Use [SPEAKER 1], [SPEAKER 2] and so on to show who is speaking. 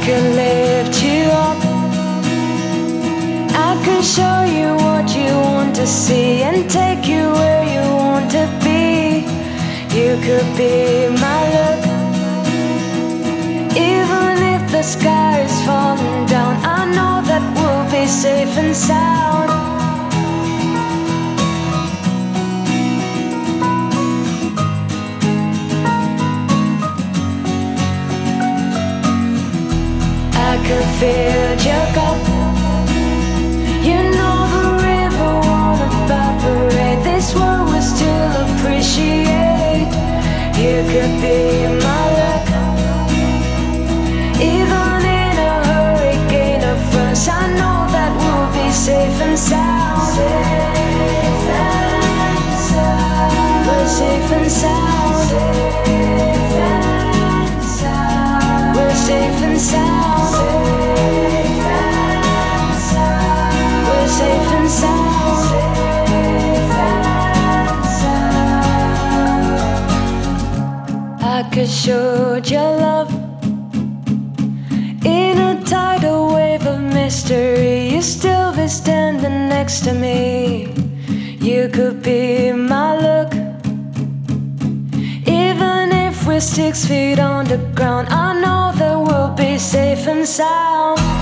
[SPEAKER 1] could lift you up. I could show you what you want to see and take you where you want to be. You could be my luck. Even if the sky could feel your cup. You know the river won't evaporate. This world will still appreciate. You could be my luck. Even in a hurricane of fronts, I know that we'll be safe and sound. Safe and sound. We're safe and sound. Safe and sound. We're safe and sound. Sound. I could show your love in a tidal wave of mystery. You still be standing next to me. You could be my look. Even if we're six feet on the ground, I know that we'll be safe and sound.